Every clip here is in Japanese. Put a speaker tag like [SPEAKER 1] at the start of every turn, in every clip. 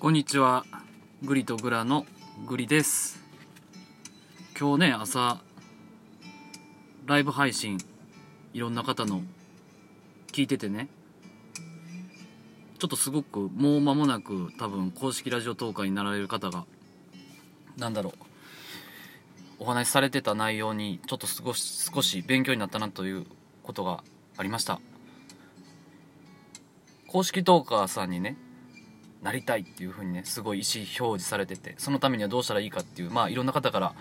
[SPEAKER 1] こんにちは。グリとグラのグリです。今日ね朝ライブ配信いろんな方の聞いててね。ちょっとすごくもう間もなく多分公式ラジオトーカーになられる方がなんだろう。お話しされてた内容にちょっと少し少し勉強になったなということがありました。公式トーカーさんにねなりたいっていう風にねすごい意思表示されててそのためにはどうしたらいいかっていうまあいろんな方から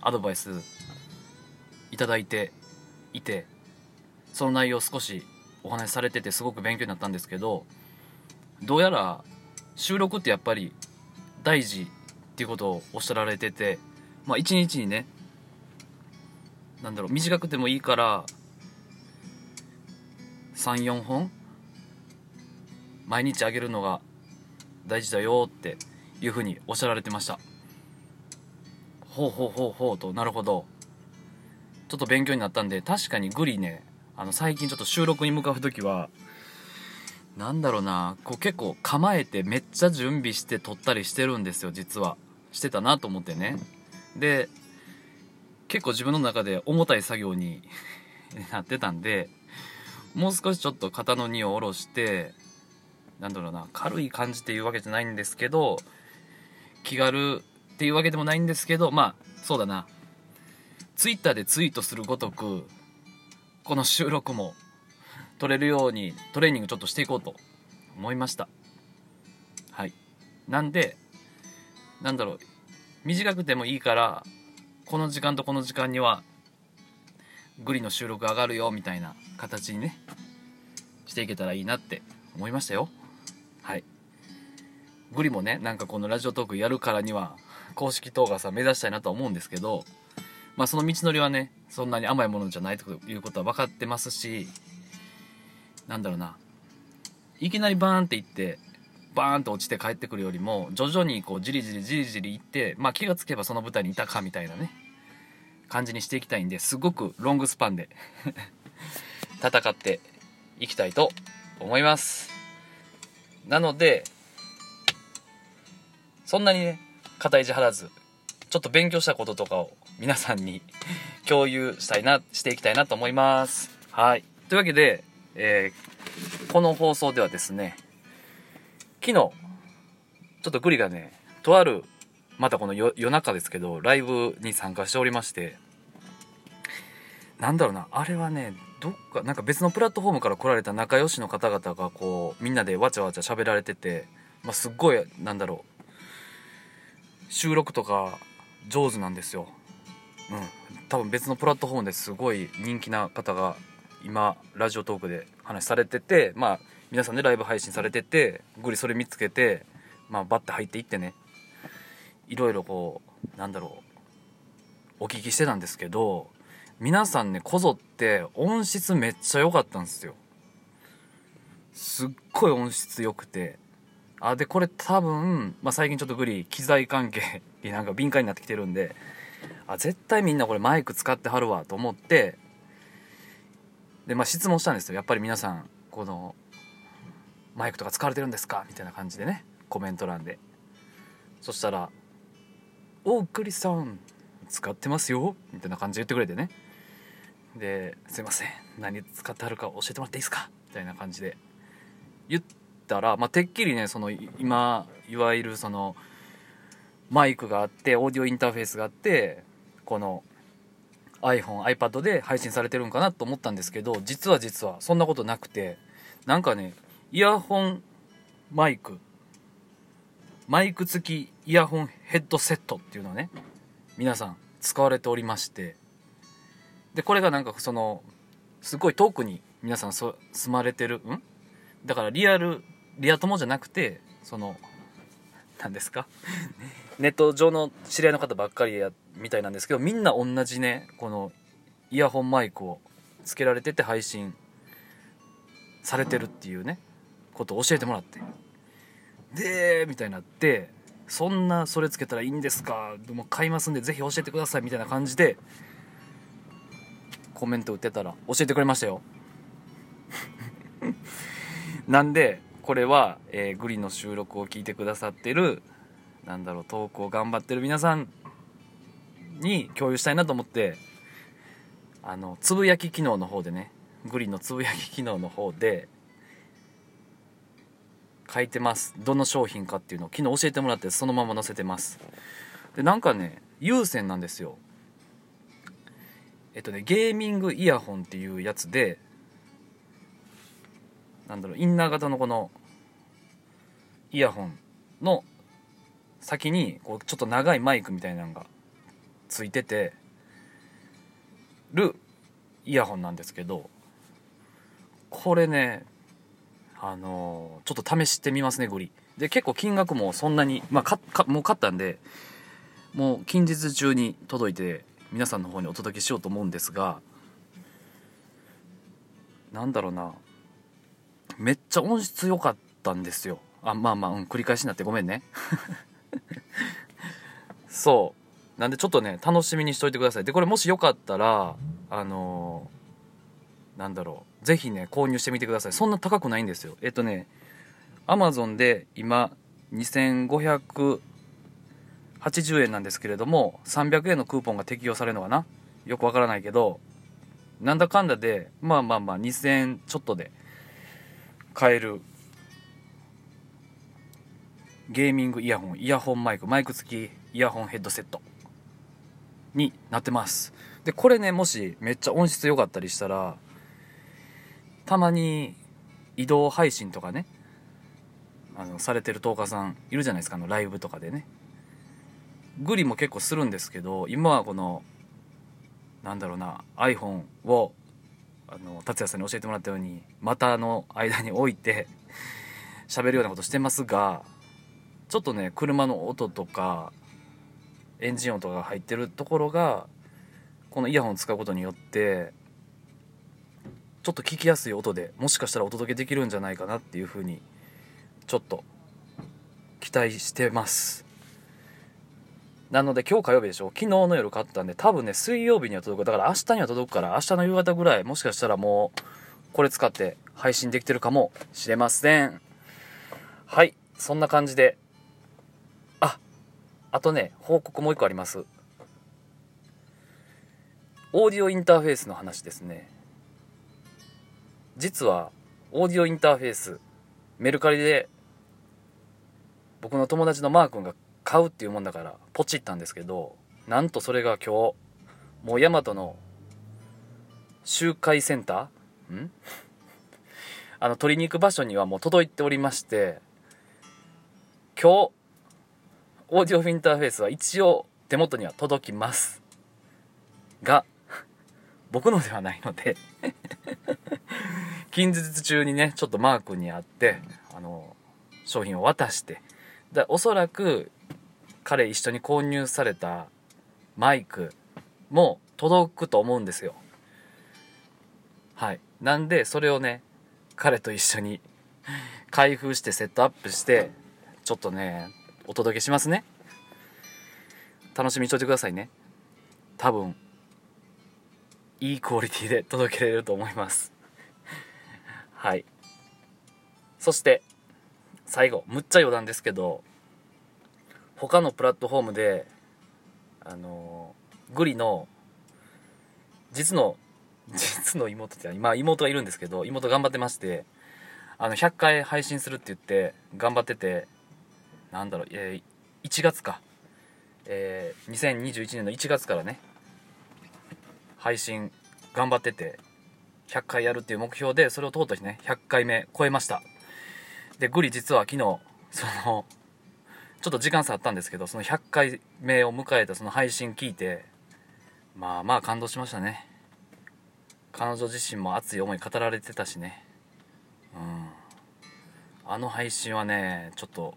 [SPEAKER 1] アドバイスいただいていてその内容を少しお話しされててすごく勉強になったんですけどどうやら収録ってやっぱり大事っていうことをおっしゃられててまあ一日にねなんだろう短くてもいいから34本毎日あげるのが大事だよっていうふうにおっしゃられてました。ほうほうほうほうとなるほど。ちょっと勉強になったんで確かにグリねあの最近ちょっと収録に向かう時はなんだろうなこう結構構えてめっちゃ準備して撮ったりしてるんですよ実は。してたなと思ってね。で結構自分の中で重たい作業に なってたんでもう少しちょっと肩の荷を下ろしてなんだろうな軽い感じっていうわけじゃないんですけど気軽っていうわけでもないんですけどまあそうだな。ツイッターでツイートするごとくこの収録も撮れるようにトレーニングちょっとしていこうと思いました。はい。なんでなんだろう。短くてもいいからこの時間とこの時間にはグリの収録上がるよみたいな形にねしていけたらいいなって思いましたよ。はい。グリもねなんかこのラジオトークやるからには公式動画さ目指したいなとは思うんですけどまあその道のりはねそんなに甘いものじゃないということは分かってますしなんだろうな。いきなりバーンっていってバーンと落ちて帰ってくるよりも徐々にこうじりじりじりじりいってまあ気がつけばその舞台にいたかみたいなね感じにしていきたいんですごくロングスパンで 戦っていきたいと思います。なのでそんなにね肩意地張らずちょっと勉強したこととかを皆さんに 共有したいなしていきたいなと思います。はい。というわけで、えー、この放送ではですね昨日ちょっとグリがねとあるまたこの夜中ですけどライブに参加しておりましてなんだろうなあれはねどっかなんか別のプラットフォームから来られた仲良しの方々がこうみんなでわちゃわちゃ喋られてて、まあ、すっごいなんだろう収録とか上手なんですよ。うん。多分別のプラットフォームですごい人気な方が今ラジオトークで話されててまあ皆さんでライブ配信されててグリそれ見つけてまあバッて入っていってねいろいろこうなんだろうお聞きしてたんですけど皆さんねこぞって音質めっちゃ良かったんですよ。すっごい音質良くて。あでこれ多分、まあ、最近ちょっとグリ機材関係になんか敏感になってきてるんであ絶対みんなこれマイク使ってはるわと思ってでまあ質問したんですよ。やっぱり皆さんこのマイクとか使われてるんですかみたいな感じでねコメント欄で。そしたら「おうクリさん使ってますよ」みたいな感じで言ってくれてね。で「すいません何使ってはるか教えてもらっていいですか?」みたいな感じで言ったら、まあ、てっきりねその今いわゆるそのマイクがあってオーディオインターフェースがあってこの iPhoneiPad で配信されてるんかなと思ったんですけど実は実はそんなことなくてなんかねイヤホンマイクマイク付きイヤホンヘッドセットっていうのをね皆さん使われておりましてでこれがなんかそのすごい遠くに皆さん住まれてるん？だからリアルリア友じゃなくてその何ですか？ネット上の知り合いの方ばっかりやみたいなんですけどみんな同じねこのイヤホンマイクをつけられてて配信されてるっていうねことを教えてもらって。でみたいになってそんなそれつけたらいいんですか？でも買いますんでぜひ教えてくださいみたいな感じでコメント打ってたら教えてくれましたよ。なんでこれは、えー、グリの収録を聞いてくださってるなんだろう投稿頑張ってる皆さんに共有したいなと思ってあのつぶやき機能の方でねグリのつぶやき機能の方で書いてます。どの商品かっていうのを昨日教えてもらってそのまま載せてます。でなんかね有線なんですよ。えっとねゲーミングイヤホンっていうやつでなんだろうインナー型のこのイヤホンの先にこうちょっと長いマイクみたいなのがついててるイヤホンなんですけどこれねあのー、ちょっと試してみますねグリ。で結構金額もそんなにまあかかもう買ったんでもう近日中に届いて皆さんの方にお届けしようと思うんですがなんだろうな。めっちゃ音質良かったんですよ。あまあまあ、うん、繰り返しになってごめんね。そう。なんでちょっとね楽しみにしといてください。でこれもしよかったらあのー、なんだろう。是非ね購入してみてください。そんな高くないんですよ。えっとねアマゾンで今2500 80円なんですけれども300円のクーポンが適用されるのかな？よくわからないけどなんだかんだでまあまあまあ2000円ちょっとで買えるゲーミングイヤホンイヤホンマイクマイク付きイヤホンヘッドセットになってます。でこれねもしめっちゃ音質良かったりしたらたまに移動配信とかねあのされてる10日さんいるじゃないですかあのライブとかでね。グリも結構するんですけど今はこのなんだろうな iPhone をあの達也さんに教えてもらったように股の間に置いて喋るようなことしてますがちょっとね車の音とかエンジン音が入ってるところがこのイヤホンを使うことによってちょっと聞きやすい音でもしかしたらお届けできるんじゃないかなっていうふうにちょっと期待してます。なので今日火曜日でしょ？昨日の夜買ったんで多分ね水曜日には届く。だから明日には届くから明日の夕方ぐらいもしかしたらもうこれ使って配信できてるかもしれません。はいそんな感じで。ああとね報告もう一個あります。オーディオインターフェースの話ですね。実はオーディオインターフェースメルカリで僕の友達のマー君が買うっていうもんだからポチったんですけどなんとそれが今日もうヤマトの集会センターん？あの取りに行く場所にはもう届いておりまして今日オーディオフィンターフェースは一応手元には届きます。が僕のではないので近日中にねちょっとマークに会ってあの商品を渡してでおそらく彼一緒に購入されたマイクも届くと思うんですよ。はい。なんでそれをね彼と一緒に 開封してセットアップしてちょっとねお届けしますね。楽しみにしといてくださいね。多分いいクオリティで届けれると思います。はい。そして最後むっちゃ余談ですけど他のプラットフォームであのグリの実の実の妹って今妹がいるんですけど妹頑張ってましてあの100回配信するって言って頑張っててなんだろう、えー、1月か、えー、2021年の1月からね配信頑張ってて100回やるっていう目標でそれを通った日ね100回目超えました。でグリ実は昨日そのちょっと時間差あったんですけどその100回目を迎えたその配信聞いてまあまあ感動しましたね。彼女自身も熱い思い語られてたしね。うん。あの配信はねちょっと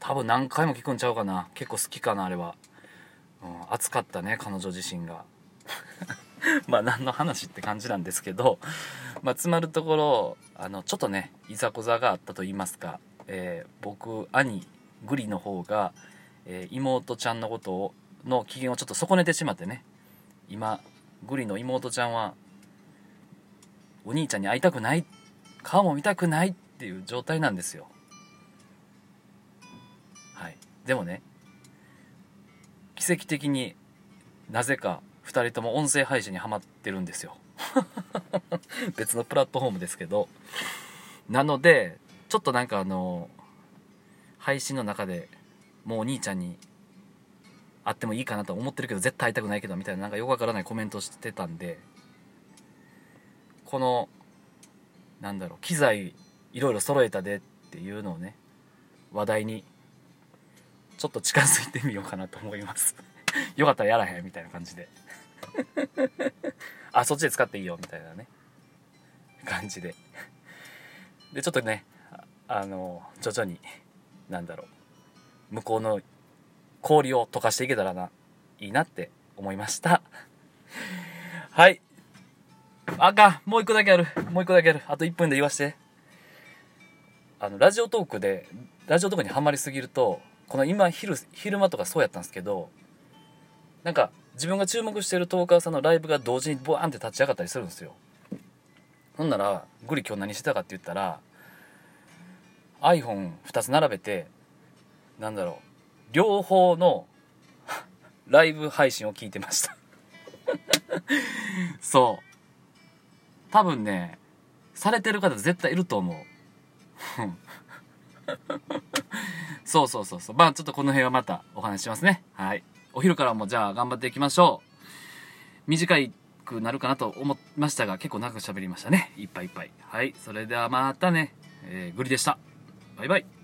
[SPEAKER 1] 多分何回も聞くんちゃうかな。結構好きかなあれは、うん、熱かったね彼女自身が。まあ何の話って感じなんですけどまあつまるところあのちょっとねいざこざがあったと言いますか、えー、僕兄グリの方が、えー、妹ちゃんのことをの機嫌をちょっと損ねてしまってね。今グリの妹ちゃんはお兄ちゃんに会いたくない顔も見たくないっていう状態なんですよ。はい。でもね奇跡的になぜか2人とも音声配信にはまってるんですよ。別のプラットフォームですけど。なのでちょっとなんかあの配信の中でもうお兄ちゃんに会ってもいいかなと思ってるけど絶対会いたくないけどみたいななんかよくわからないコメントしてたんでこのなんだろう機材いろいろ揃えたでっていうのをね話題にちょっと近づいてみようかなと思います。よかったらやらへんみたいな感じで。あそっちで使っていいよみたいなね。感じで。でちょっとねあの徐々になんだろう。向こうの氷を溶かしていけたらないいなって思いました。はい。あかん。もう一個だけある。もう一個だけある。あと1分で言わして。あのラジオトークでラジオトークにはまりすぎるとこの今昼昼間とかそうやったんですけどなんか自分が注目してるトーカーさんのライブが同時にボワンって立ち上がったりするんですよ。ほんならグリ今日何してたかって言ったら iPhone2 つ並べてなんだろう両方の ライブ配信を聞いてました。そう。多分ねされてる方絶対いると思う。そうそうそうそう。まあちょっとこの辺はまたお話ししますね。はい。お昼からもじゃあ頑張っていきましょう。短いくなるかなと思いましたが結構長く喋りましたね。いっぱいいっぱい。はい。それではまたね、えー、グリでした。バイバイ。